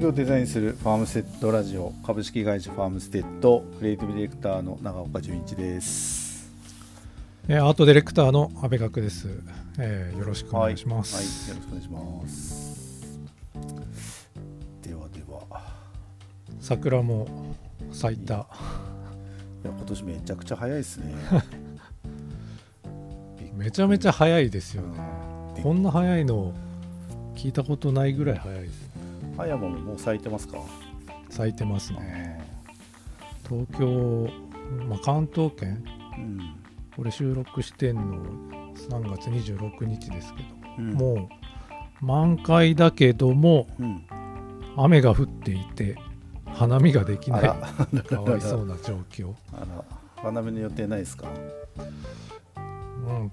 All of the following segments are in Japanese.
業をデザインするファームステッドラジオ株式会社ファームステッドクリエイティブディレクターの長岡純一です。えーアートディレクターの阿部学です、えーよろしくお願いします、はい、よろしくお願いします。ではでは。桜も咲いた。いや今年めちゃくちゃ早いですね。めちゃめちゃ早いですよね。うん。こんな早いの聞いたことないぐらい早いです早ももう咲いてますか？咲いてますねね東京、まあ、関東圏？うん。これ収録してんの3月26日ですけど、うん。もう満開だけどもうん。雨が降っていて花見ができない。かわいそうな状況。花見の予定ないですか？うん、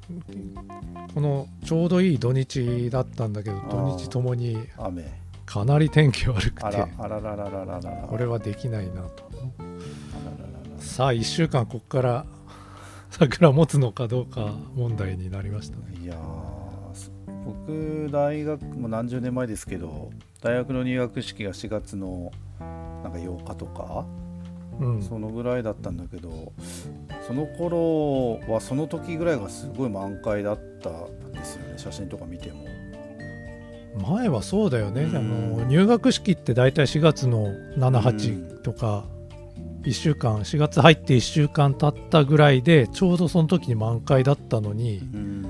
このちょうどいい土日だったんだけど土日ともに雨かなり天気悪くて。これはできないなと。さあ1週間ここから 桜持つのかどうか問題になりましたね。いや僕大学もう何十年前ですけど大学の入学式が4月のなんか8日とかうん。そのぐらいだったんだけどその頃はその時ぐらいがすごい満開だったんですよね写真とか見ても前はそうだよね、うん。あの入学式って大体4月のうん。78とか1週間4月入って1週間経ったぐらいでちょうどその時に満開だったのにうん。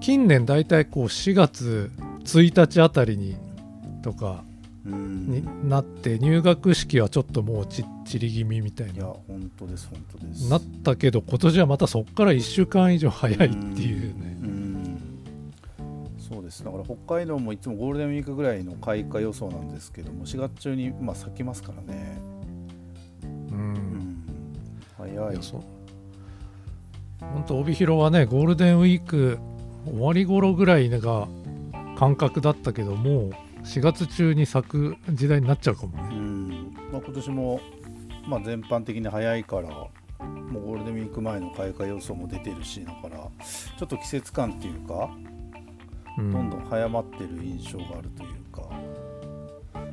近年大体こう4月1日あたりにとかうん。になって入学式はちょっともうちっちり気味みたいな。本当です本当です。なったけど今年はまたそこから1週間以上早いっていうね。うんそうです。だから北海道もいつもゴールデンウィークぐらいの開花予想なんですけども4月中にまあ咲きますからね、ううん。ん、早い。そう。本当帯広はねゴールデンウィーク終わり頃ぐらいが感覚だったけどもう4月中に咲く時代になっちゃうかもね。うん。まあ、今年も、まあ、全般的に早いからもうゴールデンウィーク前の開花予想も出てるしだからちょっと季節感っていうかうんどんどん早まってる印象があるというか。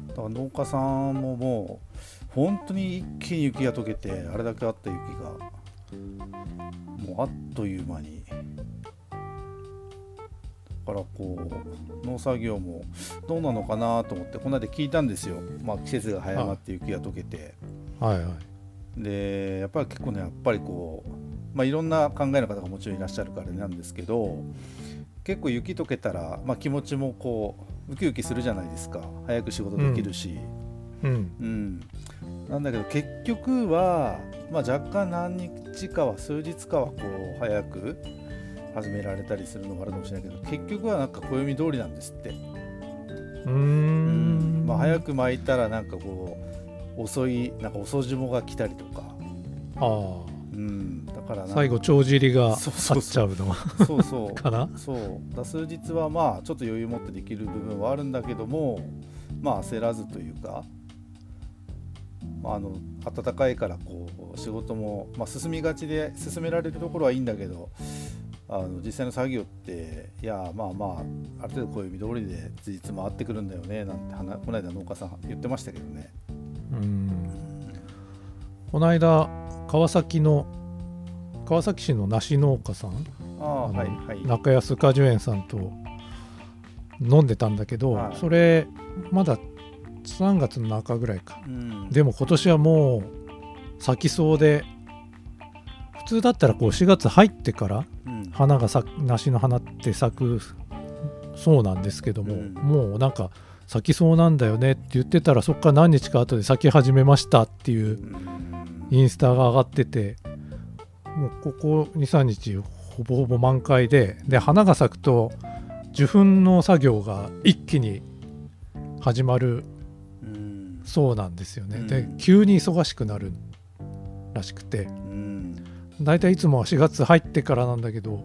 だから農家さんももう本当に一気に雪が溶けてあれだけあった雪がもうあっという間に。だからこう農作業もどうなのかなと思ってこの間聞いたんですよ、まあ、季節が早まって雪が溶けて。はいはい。でやっぱり結構ねやっぱりこう、まあ、いろんな考えの方がもちろんいらっしゃるからなんですけど結構雪溶けたら、まあ、気持ちもこうウキウキするじゃないですか。早く仕事できるし、うん。うん。なんだけど結局は、まあ、若干何日かは数日かはこう早く始められたりするのがあるかもしれないけど結局はなんか暦通りなんですって。うーん。まあ、早く巻いたらなんかこう遅いなんか遅霜が来たりとか、ああ。うん、だから最後帳尻がっちゃうのそうそう。かな？そう。だ数日はまあちょっと余裕持ってできる部分はあるんだけどもまあ焦らずというか、まあ、あの暖かいからこう仕事も、まあ、進みがちで進められるところはいいんだけどあの実際の作業っていやまあまあある程度暦通りでつじつま合ってくるんだよねなんて話この間農家さん言ってましたけどね。うん。この間川崎の川崎市の梨農家さんあのはいはい。中安果樹園さんと飲んでたんだけど、はい。それまだ3月の中ぐらいか。うん。でも今年はもう咲きそうで普通だったらこう4月入ってからうん。花が咲く梨の花って咲くそうなんですけども、うん。もうなんか咲きそうなんだよねって言ってたらそこから何日か後で咲き始めましたっていううん。インスタが上がっててもうここ23日ほぼほぼ満開でで花が咲くと受粉の作業が一気に始まる。うん。そうなんですよね、うん。で急に忙しくなるらしくて。うん。だいたいいつもは4月入ってからなんだけど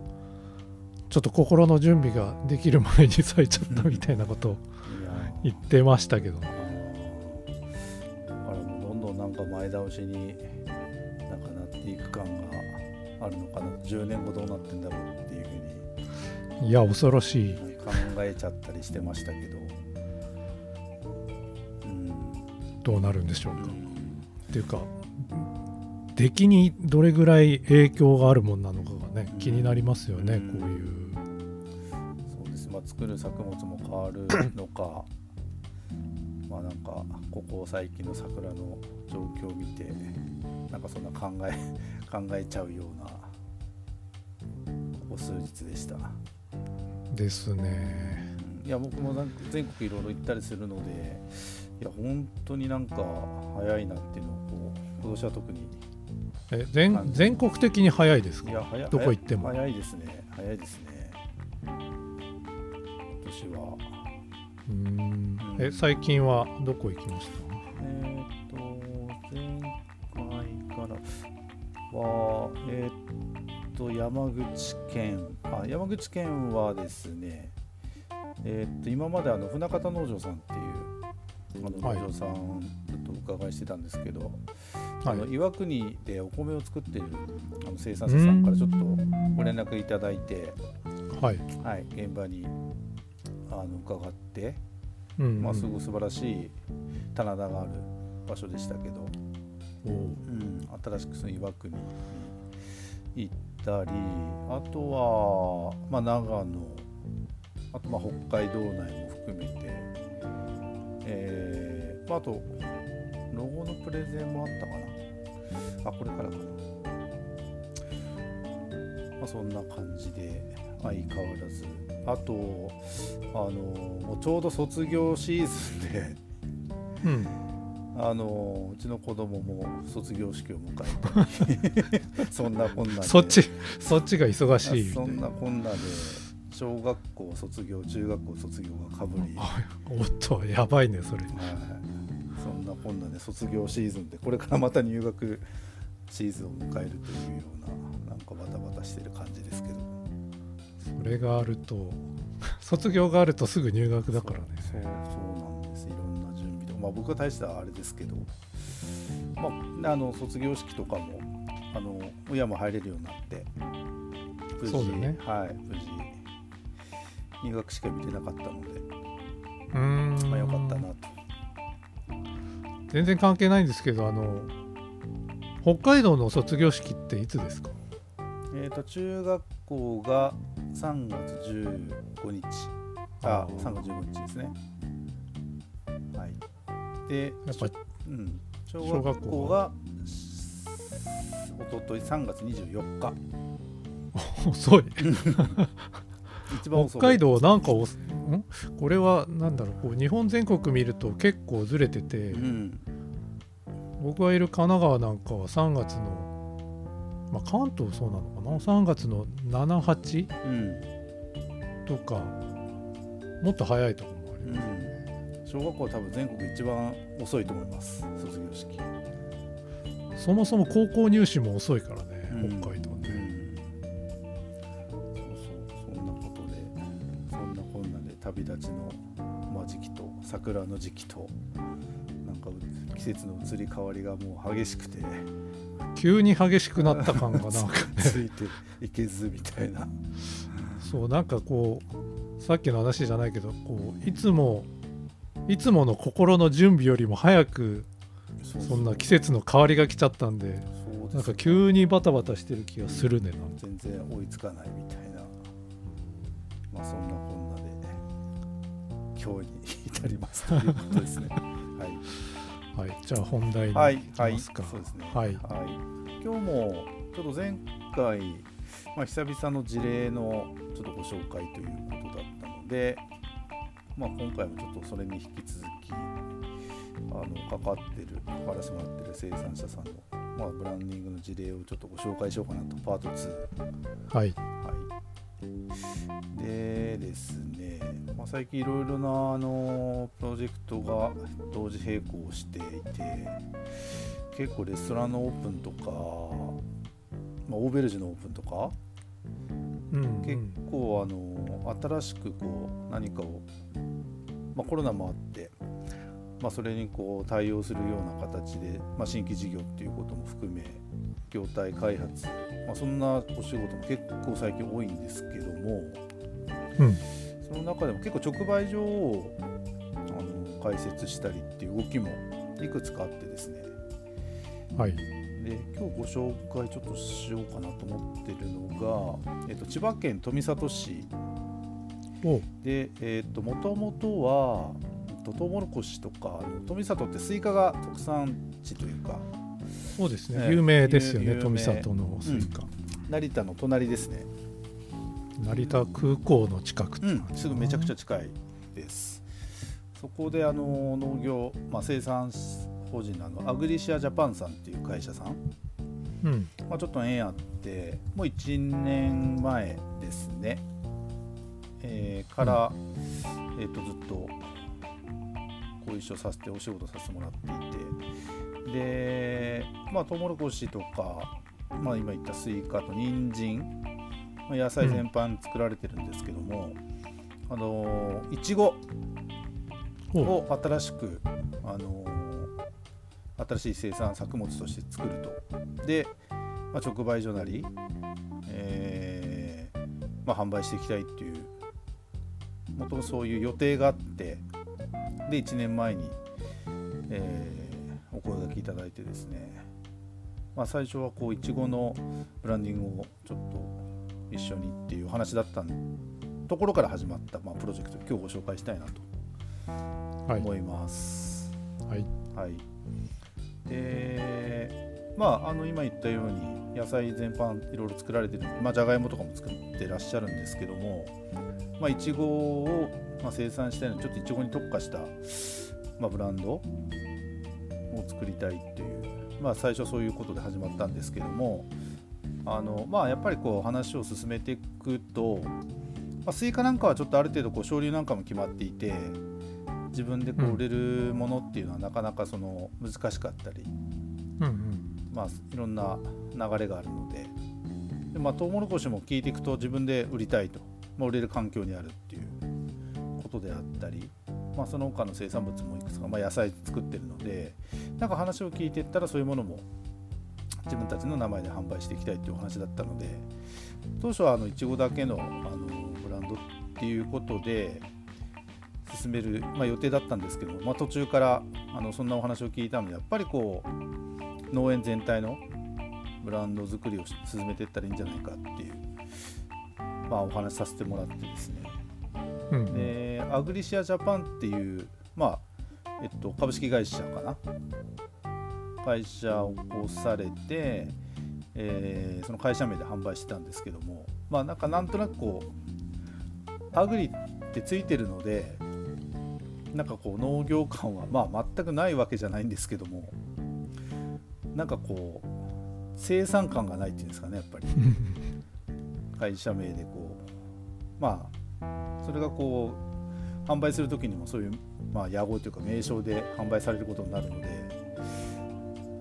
ちょっと心の準備ができる前に咲いちゃったみたいなことを言ってましたけど。ねだからもうどんどんなんか前倒しになんかなっていく感があるのかな10年後どうなってんだろうっていうふうに。いや恐ろしい。考えちゃったりしてましたけど。うん。どうなるんでしょうか、うんっていうか出来にどれぐらい影響があるもんなのかがね気になりますよね、うん。こういう。そうです、まあ、作る作物も変わるのか。まあなんかここ最近の桜の状況を見てなんかそんな考え 考えちゃうようなここ数日でした、ですね。うん。いや僕もなんか全国いろいろ行ったりするのでいや本当になんか早いなっていうのをこう今年は特にえ全全国的に早いですか？いや早いどこ行っても。早いですね。早いですね。今年は。うーん。うん。え最近はどこ行きました？えー回からは、えーっと、山口県、あ山口県はですね、えーっと、今まであの船形農場さんっていうあのはい。農場さんずっとお伺いしてたんですけど、はい。あの岩国でお米を作ってるあの生産者さんからちょっとご連絡いただいて、はい、はい、現場にあの伺って、うんうん。まあ、すごい素晴らしい棚田がある場所でしたけど、おうん、新しくその岩国に行ったりあとは、まあ、長野あとまあ北海道内も含めて、えーまあ、あとロゴのプレゼンもあったかな。あこれからかな、まあ、そんな感じで相変わらず。あとあのちょうど卒業シーズンでうん。あのうちの子供も卒業式を迎えたり そんなこんなでそっちそっちが忙しいそんいな。なこんなで小学校卒業中学校卒業がかぶり、はあおっとやばいねそれ。い、そんなこんなで卒業シーズンでこれからまた入学シーズンを迎えるというようななんかバタバタしてる感じですけど。それがあると卒業があるとすぐ入学だからね。そうそうまあ僕は大したあれですけど、まあ、あの卒業式とかもあの親も入れるようになって無事そうだね。はい無事入学式は見てなかったので、うーん。まあ、よかったなと。全然関係ないんですけどあの北海道の卒業式っていつですか？えー、と中学校が3月15日。ああー3月15日ですね。はいでやっぱうん、小小学学校校が。おととい3月24日。遅い。一番遅い。北海道なんかおん？これはなんだろう。こう日本全国見ると結構ずれてて、うん。僕がいる神奈川なんかは3月の、まあ、関東そうなのかな？3月の78うん。とかもっと早いとこもありうん。ます、小学校は多分全国一番遅いと思います。卒業式、そもそも高校入試も遅いからね、うん。北海道ね、うん。そうそう。そんなことでそんなこんなで旅立ちの、まあ、時期と桜の時期となんかう季節の移り変わりがもう激しくて急に激しくなった感がなんかね。ついていけずみたいな。そうなんかこうさっきの話じゃないけどこういつもいつもの心の準備よりも早くそんな季節の変わりが来ちゃったんでなんか急にバタバタしてる気がするね全然追いつかないみたいな。まあそんなこんなで今日に至りますということですね。はい。はい。じゃあ本題にはい、はい、ますか。そうですね。はい。今日もちょっと前回、まあ、久々の事例のちょっとご紹介ということだったので、まあ、今回もちょっとそれに引き続き、あの関わってる、関わらせてもらってる生産者さんの、まあ、ブランディングの事例をちょっとご紹介しようかなと、パート2。はいはい、でですね、まあ、最近いろいろなあのプロジェクトが同時並行していて結構レストランのオープンとか、まあ、オーベルジュのオープンとかうんうん。結構あの新しくこう何かを、まあ、コロナもあって、まあ、それにこう対応するような形で、まあ、新規事業っていうことも含め業態開発、まあ、そんなお仕事も結構最近多いんですけどもうんその中でも結構直売所をあの開設したりっていう動きもいくつかあってですね。はいで今日ご紹介ちょっとしようかなと思ってるのが、えっと、千葉県富里市。おでえっともともとはとトウモロコシとか富里ってスイカが特産地というか。そうですね、ええ。有名ですよね富里のスイカ、成田の隣ですね。成田空港の近くうん。すぐめちゃくちゃ近いです。そこであの農業、まあ、生産法人のあのアグリシアジャパンさんっていう会社さん、うん。まあ、ちょっと縁あってもう1年前ですね、えーから、えー、とずっとご一緒させてお仕事させてもらっていて。でまあトウモロコシとか、まあ、今言ったスイカと人参。まあ野菜全般作られてるんですけども、あのいちごおを新しく、あの新しい生産作物として作ると。で、まあ、直売所なり、えーまあ、販売していきたいっていうもともとそういう予定があってで1年前に、えーお声がけいただいてですね、まあ、最初はこういちごのブランディングをちょっと一緒にっていう話だったところから始まった、まあ、プロジェクト今日ご紹介したいなとはい。思います。はい。はい、でまああの今言ったように野菜全般いろいろ作られてるまあじゃがいもとかも作ってらっしゃるんですけどもまいちごを、まあ、生産したいのでちょっといちごに特化した、まあ、ブランドを作りたいっていうまあ最初そういうことで始まったんですけどもあのまあやっぱりこう話を進めていくと、まあ、スイカなんかはちょっとある程度こう商流なんかも決まっていて自分でこううん売れるものっていうのはなかなかその難しかったり、うんうん。まあ、いろんな流れがあるので。で、まあ、トウモロコシも聞いていくと自分で売りたいと、まあ、売れる環境にあるっていうことであったり、まあ、その他の生産物もいくつか、まあ、野菜作ってるのでなんか話を聞いていったらそういうものも自分たちの名前で販売していきたいっていうお話だったので当初はあのいちごだけのあのブランドっていうことで進める、まあ、予定だったんですけど、まあ、途中からあのそんなお話を聞いたのでやっぱりこう農園全体のブランド作りをし進めていったらいいんじゃないかっていう、まあ、お話しさせてもらってですね。うんうん。でアグリシアジャパンっていう、まあえっと、株式会社かな？会社を起こされて、えーその会社名で販売してたんですけどもまあなんかなんとなくこうアグリってついてるのでなんかこう農業感はまあ全くないわけじゃないんですけどもなんかこう生産感がないっていうんですかねやっぱり。会社名でこう。まあそれがこう販売する時にもそういう、まあ、屋号というか名称で販売されることになるので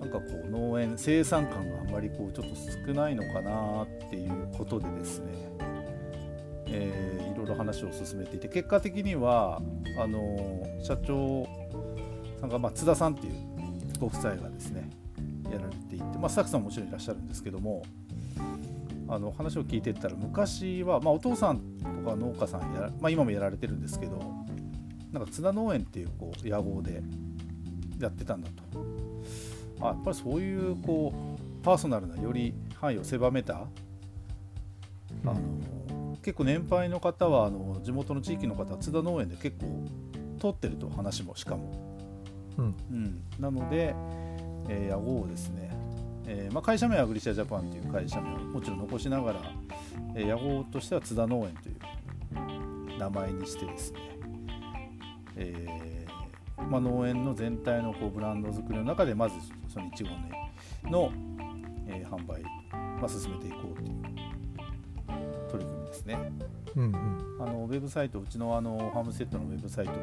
なんかこう農園生産感があんまりこうちょっと少ないのかなっていうことでですね、えーいろいろ話を進めていて結果的にはあの社長さんが、まあ、津田さんっていうご夫妻がですねやられていて、まあ、スタッフさんももちろんいらっしゃるんですけどもあの話を聞いていったら昔は、まあ、お父さんとか農家さんや、まあ、今もやられてるんですけどなんか津田農園っていうこう屋号でやってたんだと。あやっぱりそういうこうパーソナルなより範囲を狭めたあの結構年配の方はあの地元の地域の方は津田農園で結構通ってると話もしかも、うん。うん、なので、えーをですね、えーまあ、会社名はアグリシアジャパンという会社名をもちろん残しながら、えー屋号としては津田農園という名前にしてですね、えーまあ、農園の全体のこうブランド作りの中でまずそのいちごの、えー販売、まあ、進めていこうというですね。うんうん。あのウェブサイトうちのあのハムセットのウェブサイトと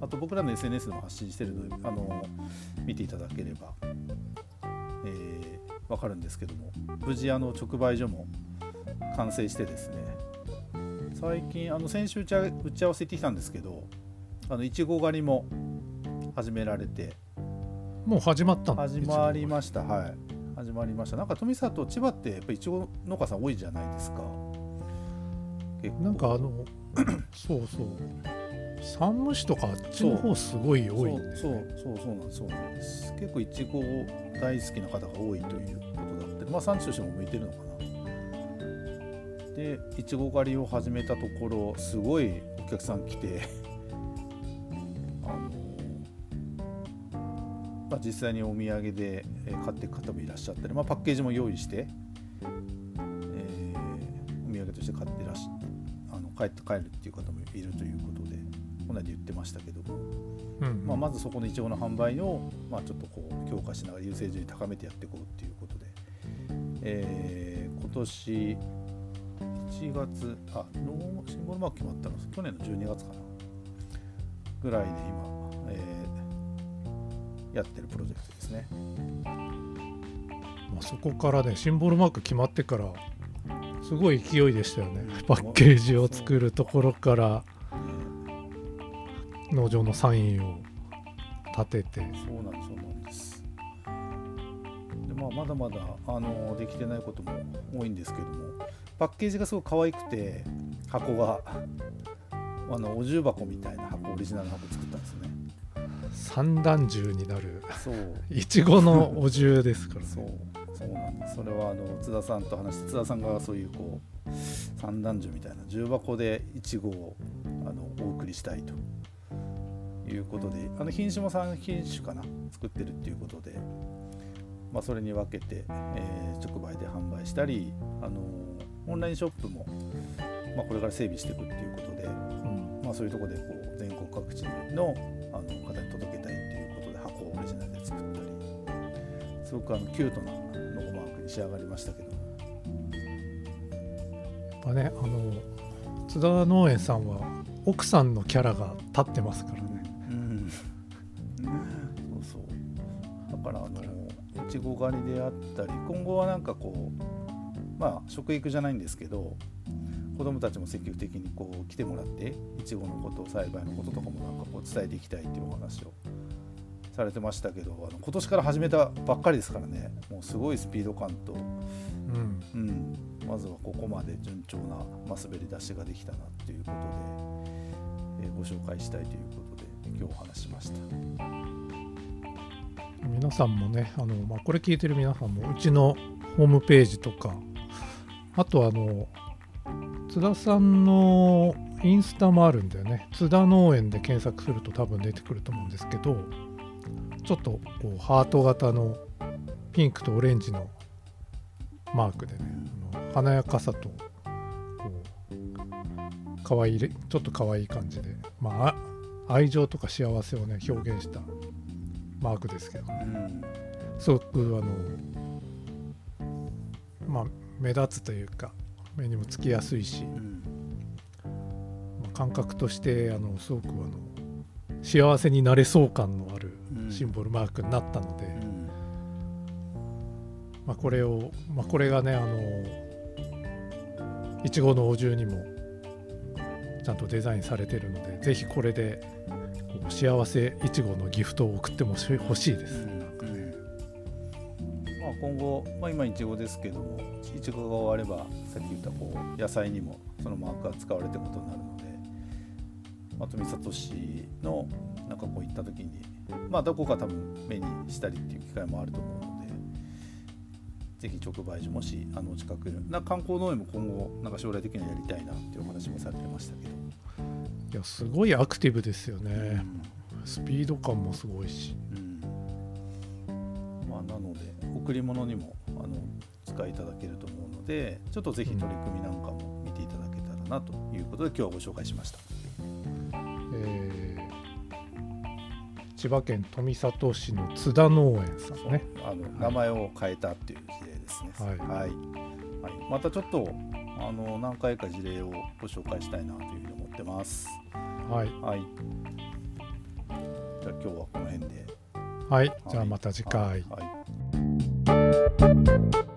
あと僕らの SNS でも発信してるのであの見ていただければ、えー、分かるんですけども無事あの直売所も完成してですね最近あの先週打ち合わせ行ってきたんですけどあのいちご狩りも始められてもう始まったんだ始まりましたはい。始まりました。なんか富里千葉ってやっぱりいちご農家さん多いじゃないですかなんかあの そうそう。山武市とかあっちの方すごい多い。そうそうそうなんそうなんです。結構いちご大好きな方が多いということだって。まあ産地としても向いてるのかな。でいちご狩りを始めたところすごいお客さん来て。あの、まあ、実際にお土産でえー買っていく方もいらっしゃったり、まあ、パッケージも用意して、えーお土産として買ってらっしあの帰って帰るっていう方もいるということでこの間言ってましたけども、うんまあ、まずそこのいちごの販売を、まあ、ちょっとこう強化しながら優先順位高めてやっていこうっていうことで、えー今年1月あローシンボルマーク決まったの去年の12月かな。ぐらいで今、えーやってるプロジェクトですね。まあ、そこからねシンボルマーク決まってからすごい勢いでしたよね。パッケージを作るところから農場のサインを立てて。そうなんですそうなんです。でまあ、まだまだあのできてないことも多いんですけどもパッケージがすごく可愛くて箱があのお重箱みたいな箱オリジナルの箱作ったんですね。三段重になる。そう。いちごのお重ですからそう。ねそうなんですそれはあの津田さんと話して津田さんがそういうこう三段重みたいな重箱でいちごをあのお送りしたいということであの品種も3品種かな作ってるっていうことで、まあ、それに分けて、えー直売で販売したりあのオンラインショップも、まあ、これから整備していくっていうことで、うん。まあ、そういうところでこう全国各地のあの方に届けたいっていうことで箱をオリジナルで作ったりすごくあのキュートな仕上がりましたけど。もやっぱねあの津田農園さんは奥さんのキャラが立ってますからね。うん。そうそう。だからあのいちご狩りであったり今後はなんかこうまあ食育じゃないんですけど子どもたちも積極的にこう来てもらっていちごのこと栽培のこととかもなんかこう伝えていきたいっていうお話をされてましたけどあの今年から始めたばっかりですからね。もうすごいスピード感と、うん。うん、まずはここまで順調な、まあ、滑り出しができたなっていうことで、えーご紹介したいということで今日お話ししました。皆さんもねあの、まあ、これ聞いてる皆さんもうちのホームページとかあとあの津田さんのインスタもあるんだよね。津田農園で検索すると多分出てくると思うんですけどちょっとこうハート型のピンクとオレンジのマークでねあの華やかさとこうかわいいちょっと可愛い感じでまああ愛情とか幸せをね表現したマークですけどうん。すごくあのまあ目立つというか目にもつきやすいし、うん。まあ感覚としてあのすごくあの幸せになれそう感のあるうんシンボルマークになったので、うん。まあ、これを、まあ、これがねあのいちごのお重にもちゃんとデザインされてるのでぜひこれで幸せいちごのギフトを送ってもし欲しいです、まあ、今後、まあ、今いちごですけどもいちごが終わればさっき言ったこう野菜にもそのマークが使われていくことになるので、まあ、富里市のなんかこう行った時にまあどこか多分目にしたりっていう機会もあると思うのでぜひ直売所もしあのお近くにな観光農園も今後なんか将来的にはやりたいなっていうお話もされてましたけど、いやすごいアクティブですよね、スピード感もすごいし。うん。まあ、なので贈り物にもあの使いいただけると思うのでちょっとぜひ取り組みなんかも見ていただけたらなということで今日はご紹介しました。えー千葉県富里市の津田農園さんね。あの名前を変えたっていう事例ですね。はい。はい。はい。またちょっとあの何回か事例をご紹介したいなというふうに思ってます。はい、はい。じゃあ今日はこの辺で。はい、じゃあまた次回、はい。はい